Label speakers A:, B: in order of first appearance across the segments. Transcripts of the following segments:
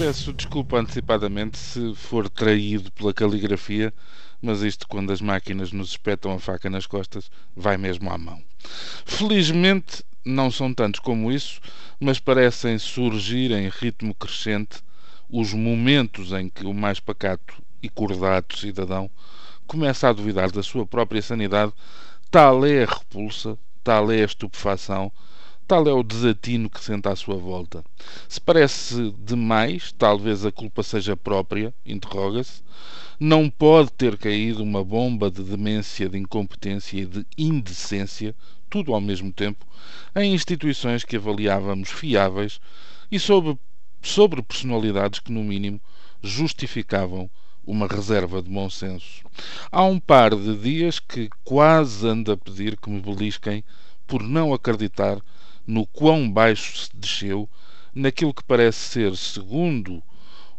A: Peço desculpa antecipadamente se for traído pela caligrafia, mas isto, quando as máquinas nos espetam a faca nas costas, vai mesmo à mão. Felizmente, não são tantos como isso, mas parecem surgir em ritmo crescente os momentos em que o mais pacato e cordato cidadão começa a duvidar da sua própria sanidade, tal é a repulsa, tal é a estupefação Tal é o desatino que sente à sua volta. Se parece demais, talvez a culpa seja própria, interroga-se. Não pode ter caído uma bomba de demência, de incompetência e de indecência, tudo ao mesmo tempo, em instituições que avaliávamos fiáveis e sobre, sobre personalidades que, no mínimo, justificavam uma reserva de bom senso. Há um par de dias que quase ando a pedir que me belisquem por não acreditar no quão baixo se desceu naquilo que parece ser, segundo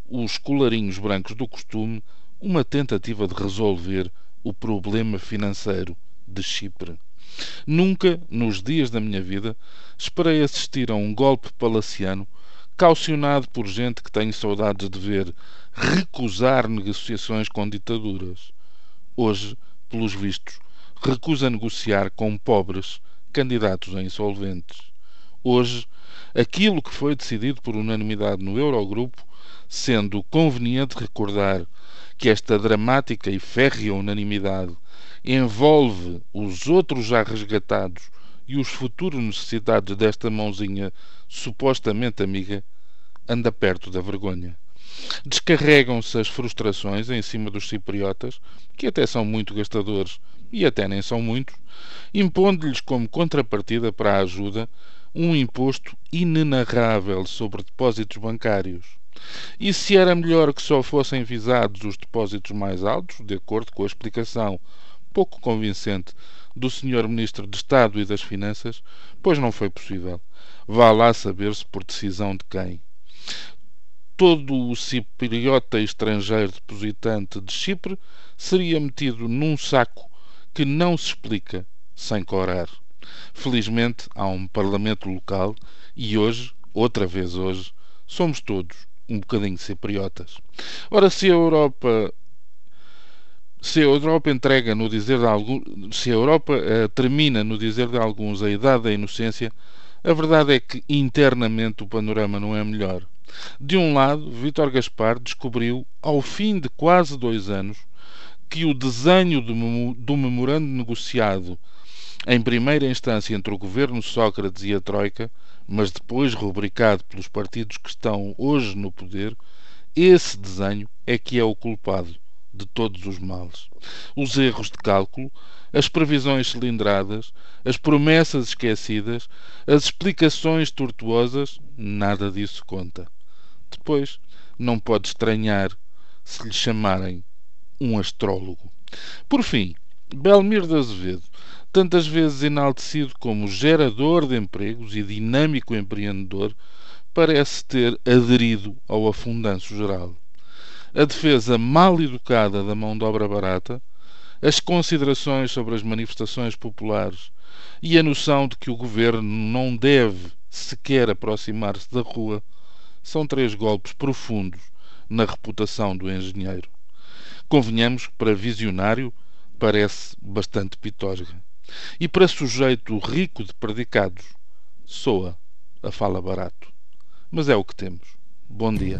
A: os colarinhos brancos do costume, uma tentativa de resolver o problema financeiro de Chipre. Nunca, nos dias da minha vida, esperei assistir a um golpe palaciano caucionado por gente que tenho saudades de ver recusar negociações com ditaduras. Hoje, pelos vistos, recusa negociar com pobres candidatos a insolventes. Hoje, aquilo que foi decidido por unanimidade no Eurogrupo, sendo conveniente recordar que esta dramática e férrea unanimidade envolve os outros já resgatados e os futuros necessitados desta mãozinha supostamente amiga, anda perto da vergonha. Descarregam-se as frustrações em cima dos cipriotas, que até são muito gastadores e até nem são muitos, impondo-lhes como contrapartida para a ajuda um imposto inenarrável sobre depósitos bancários. E se era melhor que só fossem visados os depósitos mais altos, de acordo com a explicação pouco convincente do Sr. Ministro de Estado e das Finanças, pois não foi possível. Vá lá saber-se por decisão de quem. Todo o cipriota estrangeiro depositante de Chipre seria metido num saco que não se explica sem corar. Felizmente há um Parlamento local e hoje, outra vez hoje, somos todos um bocadinho cipriotas. Ora, se a Europa se a Europa entrega no dizer de alguns, se a Europa uh, termina no dizer de alguns a idade da inocência, a verdade é que internamente o panorama não é melhor. De um lado, Vítor Gaspar descobriu, ao fim de quase dois anos, que o desenho do, do memorando negociado em primeira instância entre o governo Sócrates e a Troika, mas depois rubricado pelos partidos que estão hoje no poder, esse desenho é que é o culpado de todos os males. Os erros de cálculo, as previsões cilindradas, as promessas esquecidas, as explicações tortuosas, nada disso conta. Depois, não pode estranhar se lhe chamarem um astrólogo. Por fim, Belmiro de Azevedo tantas vezes enaltecido como gerador de empregos e dinâmico empreendedor, parece ter aderido ao afundanço geral. A defesa mal educada da mão de obra barata, as considerações sobre as manifestações populares e a noção de que o governo não deve sequer aproximar-se da rua são três golpes profundos na reputação do engenheiro. Convenhamos que, para visionário, parece bastante pitosga. E para sujeito rico de predicados, soa a fala barato. Mas é o que temos. Bom dia.